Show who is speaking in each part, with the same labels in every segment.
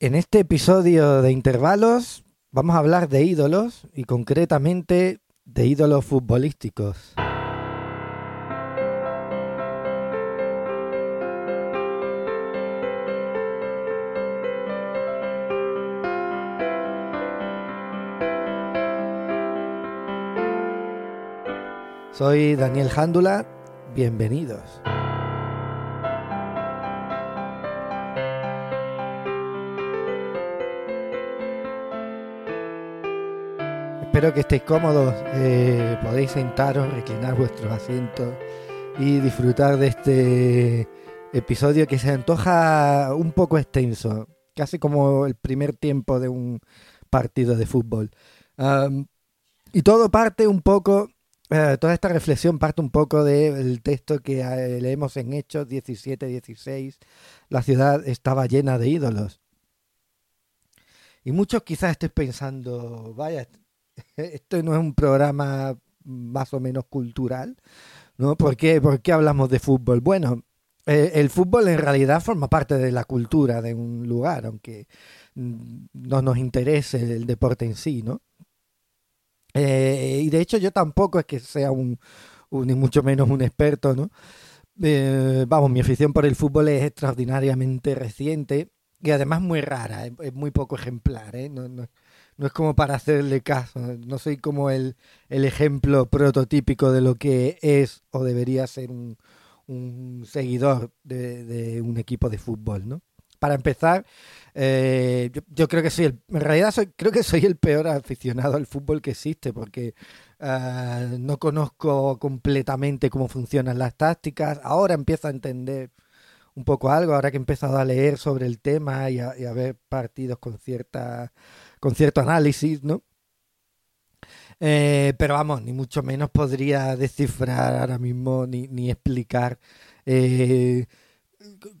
Speaker 1: En este episodio de intervalos vamos a hablar de ídolos y concretamente de ídolos futbolísticos. Soy Daniel Jándula, bienvenidos. Espero que estéis cómodos, eh, podéis sentaros, reclinar vuestros asientos y disfrutar de este episodio que se antoja un poco extenso, casi como el primer tiempo de un partido de fútbol. Y todo parte un poco, eh, toda esta reflexión parte un poco del texto que eh, leemos en Hechos 17-16. La ciudad estaba llena de ídolos. Y muchos quizás estéis pensando, vaya, esto no es un programa más o menos cultural, ¿no? ¿Por qué, ¿Por qué hablamos de fútbol? Bueno, eh, el fútbol en realidad forma parte de la cultura de un lugar, aunque no nos interese el deporte en sí, ¿no? Eh, y de hecho yo tampoco es que sea un, ni mucho menos un experto, ¿no? Eh, vamos, mi afición por el fútbol es extraordinariamente reciente y además muy rara, es, muy poco ejemplar, ¿eh? No, no, no es como para hacerle caso, no soy como el, el ejemplo prototípico de lo que es o debería ser un, un seguidor de, un equipo de fútbol, ¿no? Para empezar, eh, yo, creo que soy el, en realidad creo que soy el peor aficionado al fútbol que existe porque uh, no conozco completamente cómo funcionan las tácticas. Ahora empiezo a entender un poco algo, ahora que he empezado a leer sobre el tema y a, y a ver partidos con cierta con cierto análisis, ¿no? Eh, pero vamos, ni mucho menos podría descifrar ahora mismo ni, ni explicar eh,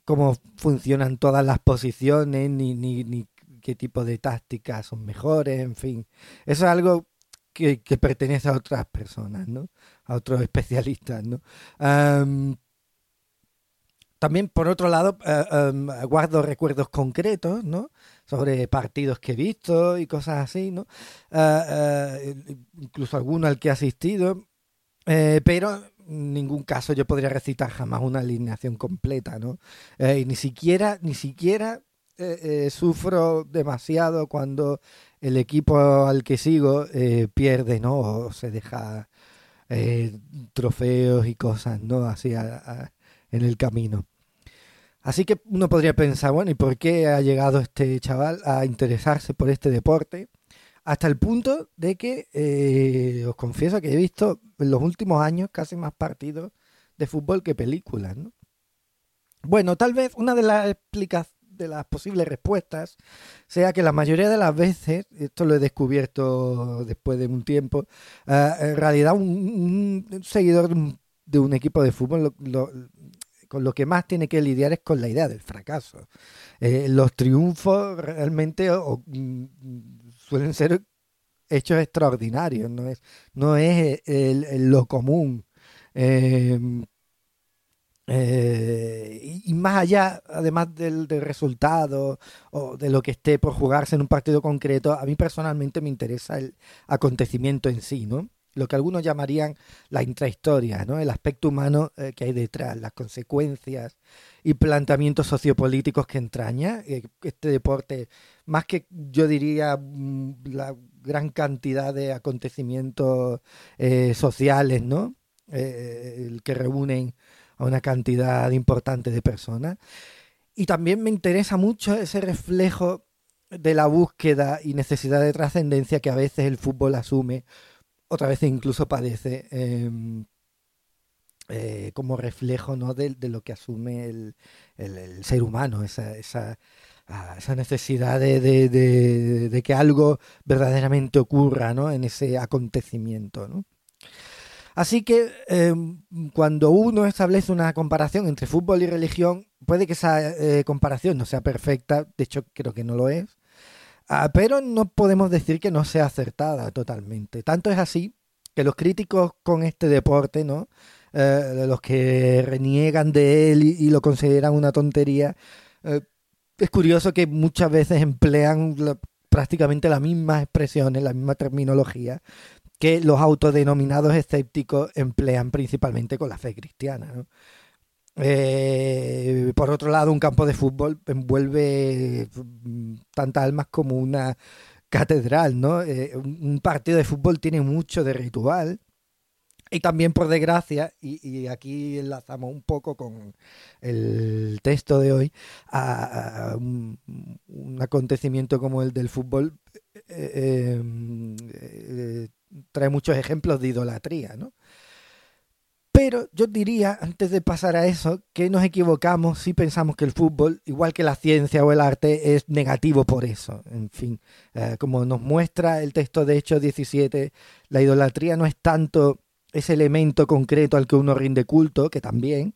Speaker 1: cómo funcionan todas las posiciones, ni, ni, qué tipo de tácticas son mejores, en fin. Eso es algo que, que pertenece a otras personas, ¿no? A otros especialistas, ¿no? También, por otro lado, uh, um, guardo recuerdos concretos, ¿no? Sobre partidos que he visto y cosas así, ¿no? Uh, uh, incluso alguno al que he asistido, eh, pero en ningún caso yo podría recitar jamás una alineación completa, ¿no? Eh, y ni siquiera, ni siquiera eh, sufro demasiado cuando el equipo al que sigo pierde, ¿no? O se deja trofeos y cosas, ¿no? Así a en el camino. Así que uno podría pensar, bueno, ¿y por qué ha llegado este chaval a interesarse por este deporte? Hasta el punto de que eh, os confieso que he visto en los últimos años casi más partidos de fútbol que películas, ¿no? Bueno, tal vez una de las de las posibles respuestas sea que la mayoría de las veces, esto lo he descubierto después de un tiempo, uh, en realidad un, seguidor de un, de un, equipo de fútbol lo, lo, con lo que más tiene que lidiar es con la idea del fracaso. Eh, los triunfos realmente mm, suelen ser hechos extraordinarios, no es, no es el, lo común. Eh, eh, y, más allá, además del, resultado o de lo que esté por jugarse en un partido concreto, a mí personalmente me interesa el acontecimiento en sí, ¿no? Lo que algunos llamarían la intrahistoria, el aspecto humano eh, que hay detrás, las consecuencias y planteamientos sociopolíticos que entraña eh, este deporte, más que yo diría mm, la gran cantidad de acontecimientos eh, sociales, ¿no? Que reúnen a una cantidad importante de personas. Y también me interesa mucho ese reflejo de la búsqueda y necesidad de trascendencia que a veces el fútbol asume otra vez incluso padece eh, eh, como reflejo ¿no? de, lo que asume el, el, ser humano, esa, esa, ah, esa necesidad de, de, que algo verdaderamente ocurra ¿no? en ese acontecimiento. ¿no? Así que eh, cuando uno establece una comparación entre fútbol y religión, puede que esa eh, comparación no sea perfecta, de hecho creo que no lo es, Ah, pero no podemos decir que no sea acertada totalmente. Tanto es así que los críticos con este deporte, ¿no? Eh, los que reniegan de él y, lo consideran una tontería, eh, es curioso que muchas veces emplean prácticamente las mismas expresiones, la misma terminología que los autodenominados escépticos emplean principalmente con la fe cristiana. Eh, por otro lado, un campo de fútbol envuelve mm, tantas almas como una catedral, ¿no? Eh, un partido de fútbol tiene mucho de ritual. Y también, por desgracia, y, aquí enlazamos un poco con el texto de hoy, a, un, acontecimiento como el del fútbol eh, trae muchos ejemplos de idolatría, ¿no? Pero yo diría, antes de pasar a eso, que nos equivocamos si pensamos que el fútbol, igual que la ciencia o el arte, es negativo por eso. En fin, eh, como nos muestra el texto de Hechos 17, la idolatría no es tanto ese elemento concreto al que uno rinde culto, que también,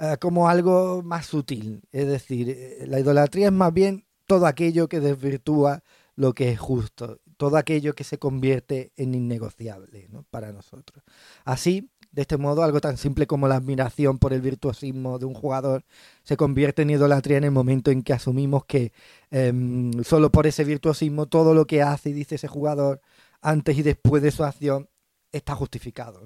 Speaker 1: eh, como algo más sutil. Es decir, eh, la idolatría es más bien todo aquello que desvirtúa lo que es justo, todo aquello que se convierte en innegociable para nosotros. Así, de este modo, algo tan simple como la admiración por el virtuosismo de un jugador se convierte en idolatría en el momento en que asumimos que em, solo por ese virtuosismo todo lo que hace y dice ese jugador antes y después de su acción está justificado.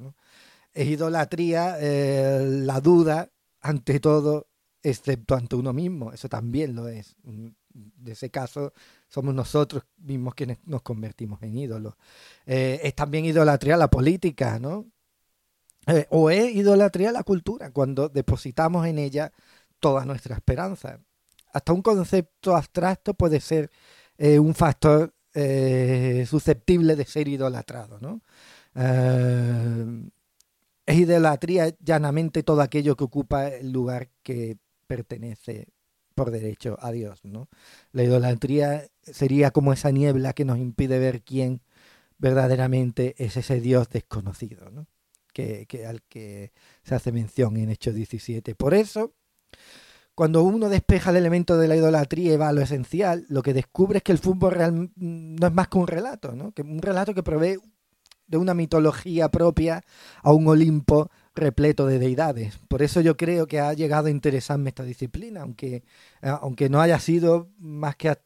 Speaker 1: Es idolatría eh, la duda ante todo, excepto ante uno mismo. Eso también lo es. De ese caso, somos nosotros mismos quienes nos convertimos en ídolos. Eh, es también idolatría la política, ¿no? Eh, o es idolatría la cultura, cuando depositamos en ella toda nuestra esperanza. Hasta un concepto abstracto puede ser eh, un factor eh, susceptible de ser idolatrado. ¿no? es idolatría llanamente todo aquello que ocupa el lugar que pertenece por derecho a Dios. ¿no? La idolatría sería como esa niebla que nos impide ver quién verdaderamente es ese Dios desconocido. ¿no? Que, al que se hace mención en Hechos 17. Por eso, cuando uno despeja el elemento de la idolatría y va a lo esencial, lo que descubre es que el fútbol real no es más que un relato, ¿no? que un relato que provee de una mitología propia a un Olimpo repleto de deidades. Por eso yo creo que ha llegado a interesarme esta disciplina, aunque, eh, aunque no haya sido más que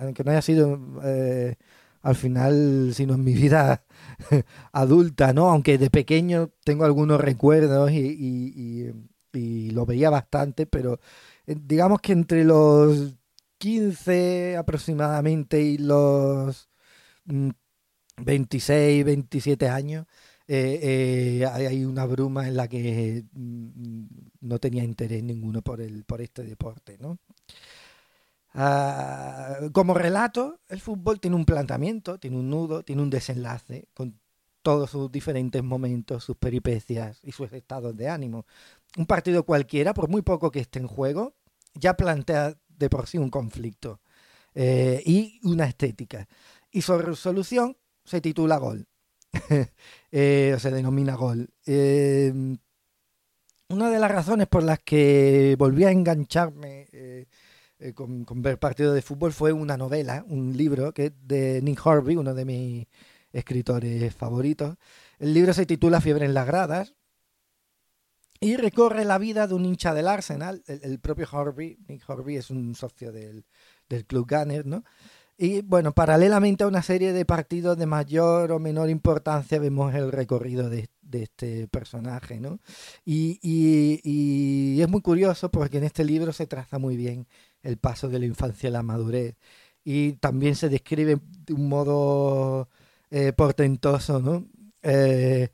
Speaker 1: aunque no haya sido eh, al final, sino en mi vida adulta, ¿no? Aunque de pequeño tengo algunos recuerdos y, lo veía bastante, pero eh, digamos que entre los 15 aproximadamente y los 26, mm, 27 años, eh, eh, hay una bruma en la que mm, no tenía interés ninguno por, el, por este deporte, ¿no? Ah, como relato, el fútbol tiene un planteamiento, tiene un nudo, tiene un desenlace, con todos sus diferentes momentos, sus peripecias y sus estados de ánimo. Un partido cualquiera, por muy poco que esté en juego, ya plantea de por sí un conflicto eh, y una estética. Y su resolución se titula gol, eh, o se denomina gol. Eh, una de las razones por las que volví a engancharme con, con, ver partido de fútbol fue una novela, un libro que de Nick Horby, uno de mis escritores favoritos. El libro se titula Fiebre en las gradas y recorre la vida de un hincha del Arsenal, el, propio Horby, Nick Horby es un socio del, club Gunner, ¿no? Y bueno, paralelamente a una serie de partidos de mayor o menor importancia vemos el recorrido de, este personaje, ¿no? Y, y, es muy curioso porque en este libro se traza muy bien el paso de la infancia a la madurez y también se describe de un modo eh, portentoso. Eh,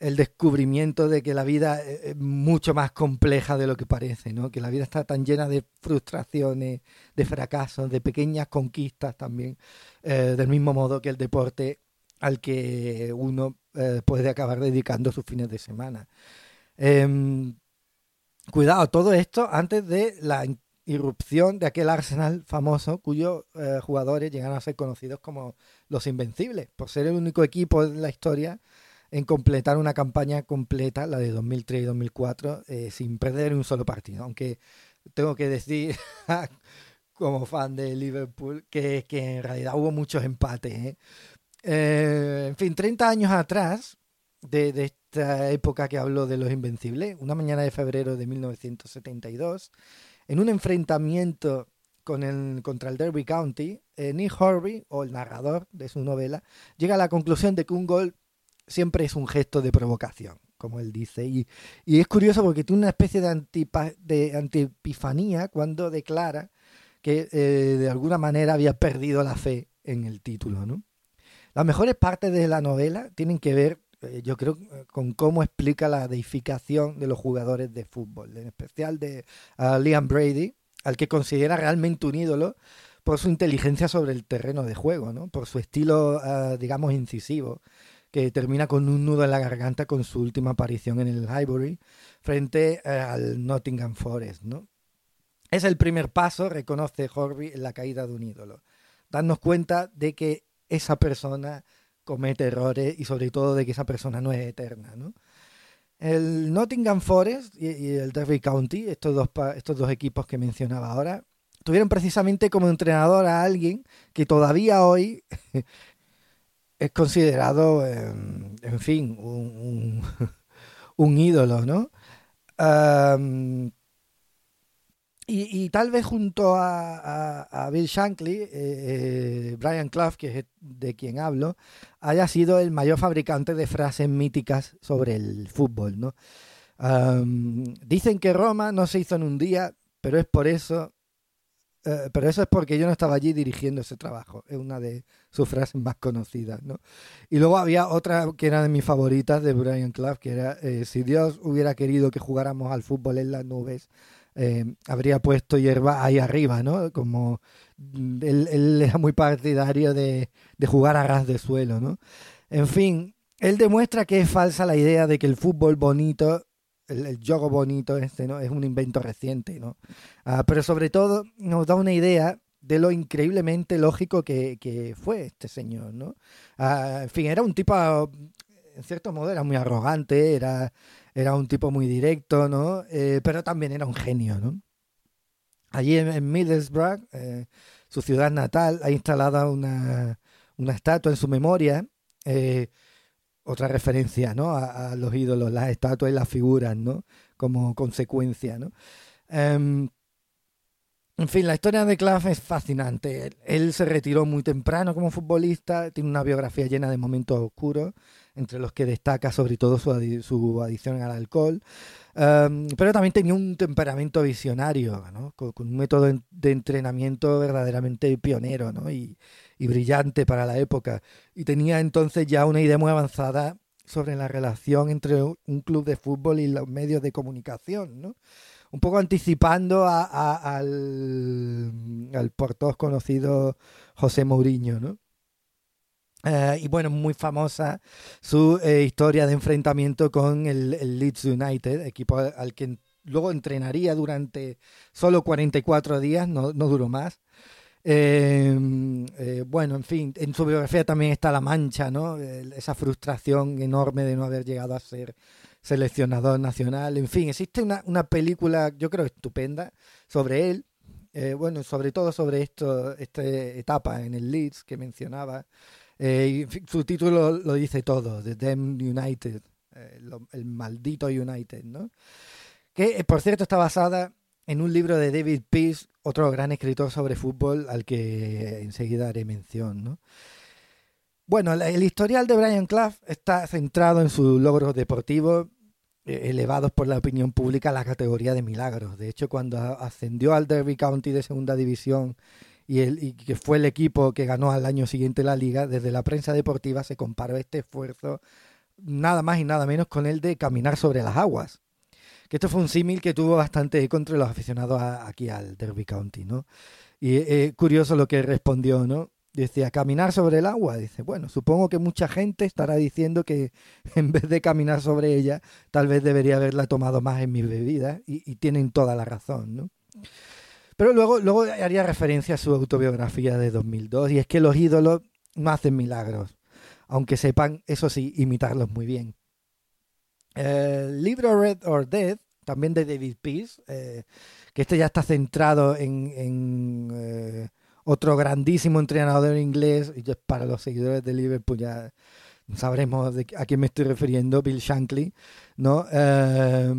Speaker 1: el descubrimiento de que la vida es mucho más compleja de lo que parece, ¿no? Que la vida está tan llena de frustraciones, de fracasos, de pequeñas conquistas también, eh, del mismo modo que el deporte al que uno puede acabar dedicando sus fines de semana. Em, cuidado, todo esto antes de la irrupción de aquel Arsenal famoso cuyos eh, jugadores llegaron a ser conocidos como los Invencibles, por ser el único equipo en la historia en completar una campaña completa, la de 2003 y 2004, eh, sin perder un solo partido. Aunque tengo que decir, como fan de Liverpool, que, que en realidad hubo muchos empates. ¿eh? en fin, 30 años atrás de, de esta época que hablo de los Invencibles, una mañana de febrero de 1972, en un enfrentamiento con el, contra el Derby County, eh, Nick Horby, o el narrador de su novela, llega a la conclusión de que un gol siempre es un gesto de provocación, como él dice. Y, es curioso porque tiene una especie de, antipa, de antipifanía cuando declara que eh, de alguna manera había perdido la fe en el título. Las mejores partes de la novela tienen que ver, yo creo, con cómo explica la deificación de los jugadores de fútbol, en especial de Liam Brady, al que considera realmente un ídolo por su inteligencia sobre el terreno de juego, ¿no? por su estilo, ah, digamos, incisivo, que termina con un nudo en la garganta con su última aparición en el Highbury frente eh, al Nottingham Forest. ¿no? Es el primer paso, reconoce Horby, en la caída de un ídolo. Darnos cuenta de que esa persona comete errores y sobre todo de que esa persona no es eterna. ¿no? El Nottingham Forest y, el Derby County, estos dos, estos dos equipos que mencionaba ahora, tuvieron precisamente como entrenador a alguien que todavía hoy es considerado, em, en fin, un, un, ídolo, ¿no? Y, tal vez junto a, Bill Shankly, eh, eh, Brian Clough, que es de quien hablo, haya sido el mayor fabricante de frases míticas sobre el fútbol, ¿no? dicen que Roma no se hizo en un día, pero es por eso eh, pero eso es porque yo no estaba allí dirigiendo ese trabajo. Es una de sus frases más conocidas, ¿no? Y luego había otra que era de mis favoritas de Brian Clough, que era si Dios hubiera querido que jugáramos al fútbol en las nubes, eh, habría puesto hierba ahí arriba, ¿no? Como él, él era muy partidario de, de, jugar a ras de suelo, ¿no? En fin, él demuestra que es falsa la idea de que el fútbol bonito el, el juego bonito este, ¿no? Es un invento reciente, ¿no? Ah, pero sobre todo nos da una idea de lo increíblemente lógico que, fue este señor, ¿no? Ah, en fin, era un tipo, en cierto modo, era muy arrogante, era, era un tipo muy directo, ¿no? Eh, pero también era un genio, ¿no? Allí en, Middlesbrough, eh, su ciudad natal, ha instalado una, una estatua en su memoria. Eh, otra referencia ¿no? A, los ídolos, las estatuas y las figuras, ¿no? Como consecuencia, ¿no? Em, en fin, la historia de Clough es fascinante. Él, se retiró muy temprano como futbolista, tiene una biografía llena de momentos oscuros, entre los que destaca sobre todo su, adicción al alcohol, em, pero también tenía un temperamento visionario, ¿no? con, un método de entrenamiento verdaderamente pionero ¿no? y, y brillante para la época. Y tenía entonces ya una idea muy avanzada sobre la relación entre un club de fútbol y los medios de comunicación, ¿no? Un poco anticipando al, al, por todos conocido José Mourinho, ¿no? Eh, y bueno, muy famosa su eh, historia de enfrentamiento con el, Leeds United, equipo al que luego entrenaría durante solo 44 días, no, no duró más. Em, eh, bueno, en fin, en su biografía también está la mancha, ¿no? esa frustración enorme de no haber llegado a ser seleccionador nacional. En fin, existe una, una película, yo creo, estupenda sobre él. Bueno, sobre todo sobre esto, esta etapa en el Leeds que mencionaba. Eh, su título lo dice todo, The Damn United, el maldito United, ¿no? Que, por cierto, está basada en un libro de David Peace, otro gran escritor sobre fútbol al que enseguida haré mención. ¿no? Bueno, el historial de Brian Clough está centrado en sus logros deportivos eh, elevados por la opinión pública a la categoría de milagros. De hecho, cuando ascendió al Derby County de segunda división y, el, y que fue el equipo que ganó al año siguiente la liga, desde la prensa deportiva se comparó este esfuerzo nada más y nada menos con el de caminar sobre las aguas que esto fue un símil que tuvo bastante eco entre los aficionados aquí al Derby County, ¿no? Y eh, curioso lo que respondió, ¿no? Decía, caminar sobre el agua. Dice, bueno, supongo que mucha gente estará diciendo que en vez de caminar sobre ella, tal vez debería haberla tomado más en mi bebida. Y, tienen toda la razón, ¿no? Pero luego, luego haría referencia a su autobiografía de 2002, y es que los ídolos no hacen milagros, aunque sepan, eso sí, imitarlos muy bien. El libro Red or Dead, también de David Peace, eh, que este ya está centrado en, eh, otro grandísimo entrenador inglés, y para los seguidores de Liverpool ya sabremos a quién me estoy refiriendo, Bill Shankly, ¿no? Eh,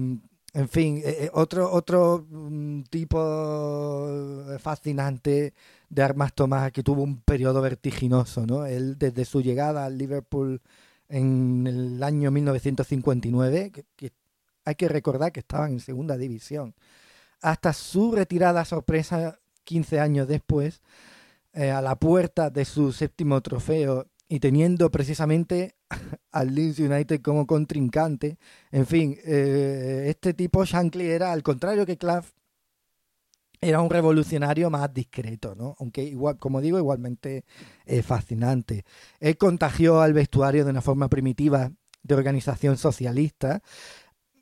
Speaker 1: en fin, eh, eh, otro, otro mm, tipo fascinante de Armas Tomás que tuvo un periodo vertiginoso, ¿no? Él desde su llegada al Liverpool en el año 1959, que, hay que recordar que estaban en segunda división, hasta su retirada sorpresa 15 años después, eh, a la puerta de su séptimo trofeo y teniendo precisamente al Leeds United como contrincante. En fin, eh, este tipo, Shankly, era al contrario que Clough, era un revolucionario más discreto, ¿no? Aunque igual, como digo, igualmente eh, fascinante. Él contagió al vestuario de una forma primitiva de organización socialista.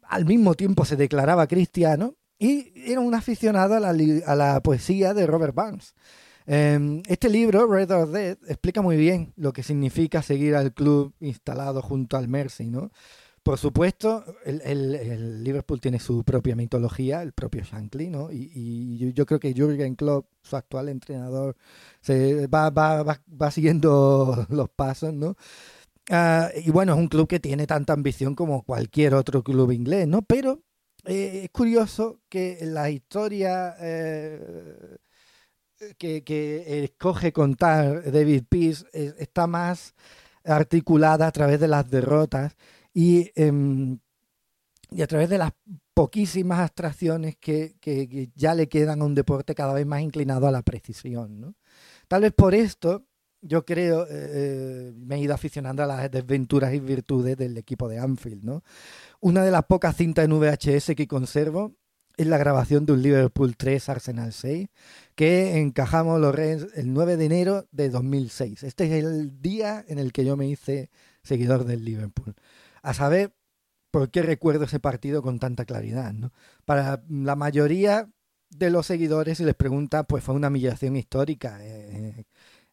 Speaker 1: Al mismo tiempo se declaraba cristiano y era un aficionado a la, a la poesía de Robert Burns. Em, este libro, Red or Dead, explica muy bien lo que significa seguir al club instalado junto al Mercy, ¿no? Por supuesto, el, Liverpool tiene su propia mitología, el propio Shankly, ¿no? Y, yo, creo que Jürgen Klopp, su actual entrenador, va, siguiendo los pasos, ¿no? Ah, y bueno, es un club que tiene tanta ambición como cualquier otro club inglés, ¿no? Pero eh, es curioso que la historia eh, que, escoge contar David Peace está más articulada a través de las derrotas y, em, y a través de las poquísimas abstracciones que, ya le quedan a un deporte cada vez más inclinado a la precisión. Tal vez por esto yo creo, eh, eh, me he ido aficionando a las desventuras y virtudes del equipo de Anfield. ¿no? Una de las pocas cintas en VHS que conservo es la grabación de un Liverpool 3 Arsenal 6 que encajamos los Reds el 9 de enero de 2006. Este es el día en el que yo me hice seguidor del Liverpool. A saber por qué recuerdo ese partido con tanta claridad. ¿no? Para la mayoría de los seguidores, si les pregunta, pues fue una humillación histórica eh,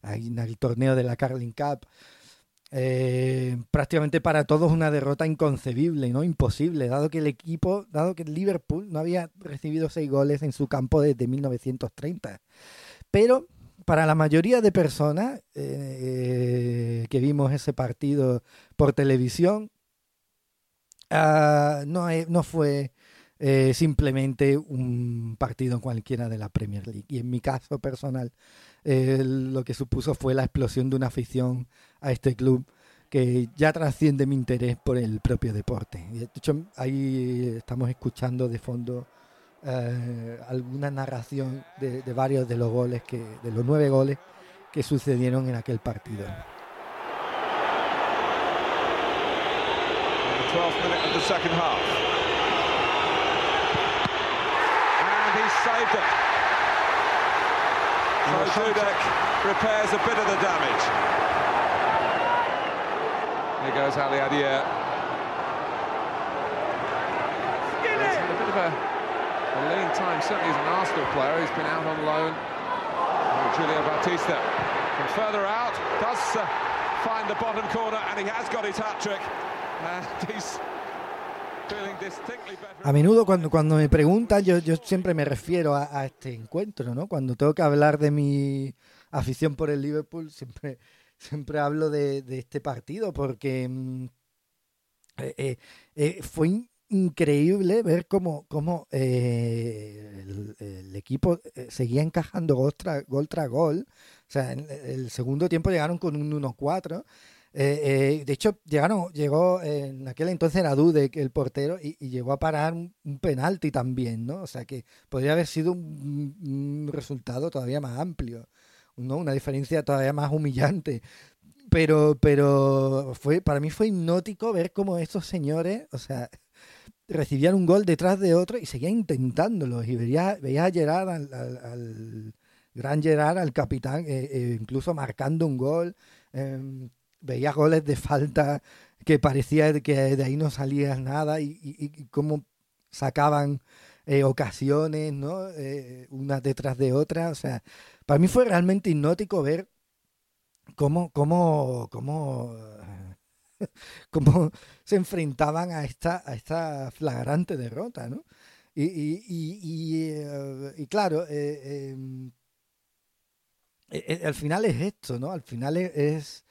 Speaker 1: en el torneo de la Carling Cup. Eh, prácticamente para todos una derrota inconcebible, ¿no? Imposible, dado que el equipo, dado que Liverpool no había recibido seis goles en su campo desde 1930. Pero para la mayoría de personas eh, que vimos ese partido por televisión, ah, no, no fue eh, simplemente un partido cualquiera de la Premier League. Y en mi caso personal, lo que supuso fue la explosión de una afición a este club que ya trasciende mi interés por el propio deporte. De hecho, ahí estamos escuchando de fondo eh, alguna narración de, varios de los goles, que, de los nueve goles que sucedieron en aquel partido.
Speaker 2: So Dudek repairs a bit of the damage. Here goes Ali Adier. He's had a bit of a, a lean time, certainly as an Arsenal player. He's been out on loan. Oh, Julio Batista from further out does uh, find the bottom corner and he has got his hat-trick. And he's
Speaker 1: A menudo cuando, cuando me preguntan, yo, yo siempre me refiero a, este encuentro, ¿no? Cuando tengo que hablar de mi afición por el Liverpool, siempre, siempre hablo de, este partido, porque mm, eh, eh, eh, fue increíble ver cómo, cómo el, equipo seguía encajando gol tras gol, gol. O sea, en el segundo tiempo llegaron con un 1-4 eh, eh, de hecho, llegaron, llegó en aquel entonces era Dude, el portero, y, llegó a parar un, penalti también, ¿no? O sea que podría haber sido un, resultado todavía más amplio, ¿no? Una diferencia todavía más humillante. Pero, pero fue, para mí fue hipnótico ver cómo estos señores, o sea, recibían un gol detrás de otro y seguían intentándolo. Y veía, a Gerard, al, gran Gerard, al capitán, eh, incluso marcando un gol. Em, veía goles de falta que parecía que de ahí no salía nada y, cómo sacaban eh, ocasiones, ¿no? Eh, unas detrás de otras. O sea, para mí fue realmente hipnótico ver cómo, cómo, cómo, cómo se enfrentaban a esta, a esta flagrante derrota, ¿no? Y, y, eh, claro, em, al final es esto, ¿no? Al final es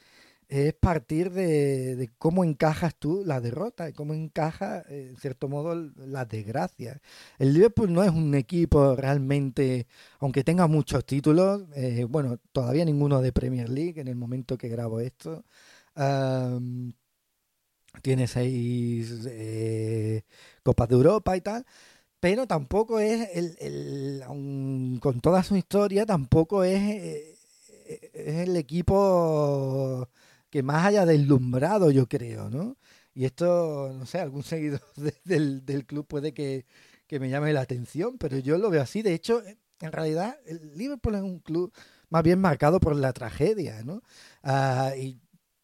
Speaker 1: es partir de, cómo encajas tú la derrota, y cómo encaja, en cierto modo, la desgracia. El Liverpool no es un equipo realmente, aunque tenga muchos títulos, eh, bueno, todavía ninguno de Premier League en el momento que grabo esto. tiene seis eh, Copas de Europa y tal, pero tampoco es, el, con toda su historia, tampoco es, eh, es el equipo que más haya deslumbrado, yo creo, ¿no? Y esto, no sé, algún seguidor del, del, club puede que, me llame la atención, pero yo lo veo así. De hecho, en realidad, el Liverpool es un club más bien marcado por la tragedia, ¿no? Ah, y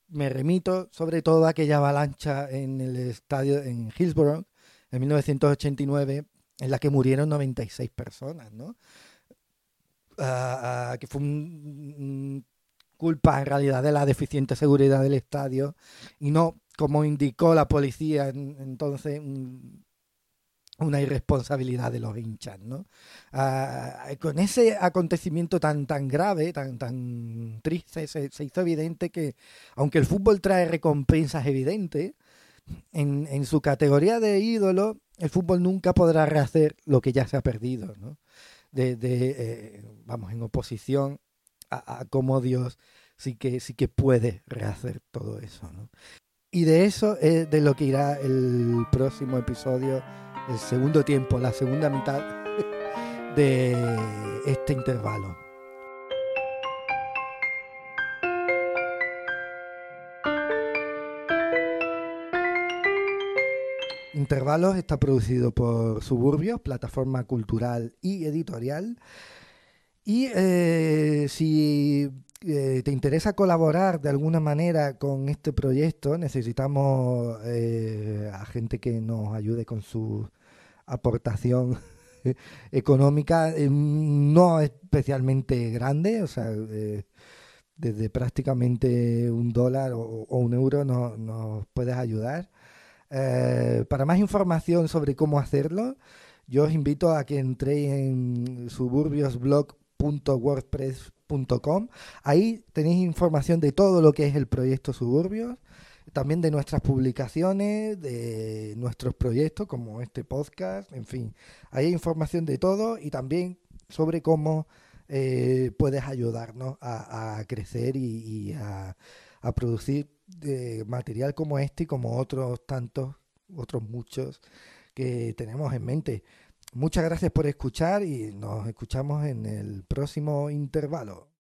Speaker 1: me remito sobre todo a aquella avalancha en el estadio en Hillsborough en 1989, en la que murieron 96 personas, ¿no? Ah, ah, que fue un, culpa en realidad de la deficiente seguridad del estadio y no, como indicó la policía entonces, una irresponsabilidad de los hinchas, ¿no? Ah, con ese acontecimiento tan tan grave, tan tan triste, se, hizo evidente que, aunque el fútbol trae recompensas evidentes, en, su categoría de ídolo, el fútbol nunca podrá rehacer lo que ya se ha perdido, ¿no? De, eh, vamos, en oposición a, cómo Dios sí que, sí que puede rehacer todo eso. ¿no? Y de eso es de lo que irá el próximo episodio, el segundo tiempo, la segunda mitad de este intervalo. Intervalos está producido por Suburbios, plataforma cultural y editorial. Y eh, si eh, te interesa colaborar de alguna manera con este proyecto, necesitamos eh, a gente que nos ayude con su aportación económica, no especialmente grande, o sea, desde prácticamente un dólar o, un euro nos puedes ayudar. para más información sobre cómo hacerlo, yo os invito a que entréis en suburbiosblog wordpress.com. Ahí tenéis información de todo lo que es el proyecto Suburbios, también de nuestras publicaciones, de nuestros proyectos como este podcast, en fin. Ahí hay información de todo y también sobre cómo eh, puedes ayudarnos a, crecer y, a, producir eh, material como este y como otros tantos, otros muchos que tenemos en mente. Muchas gracias por escuchar y nos escuchamos en el próximo intervalo.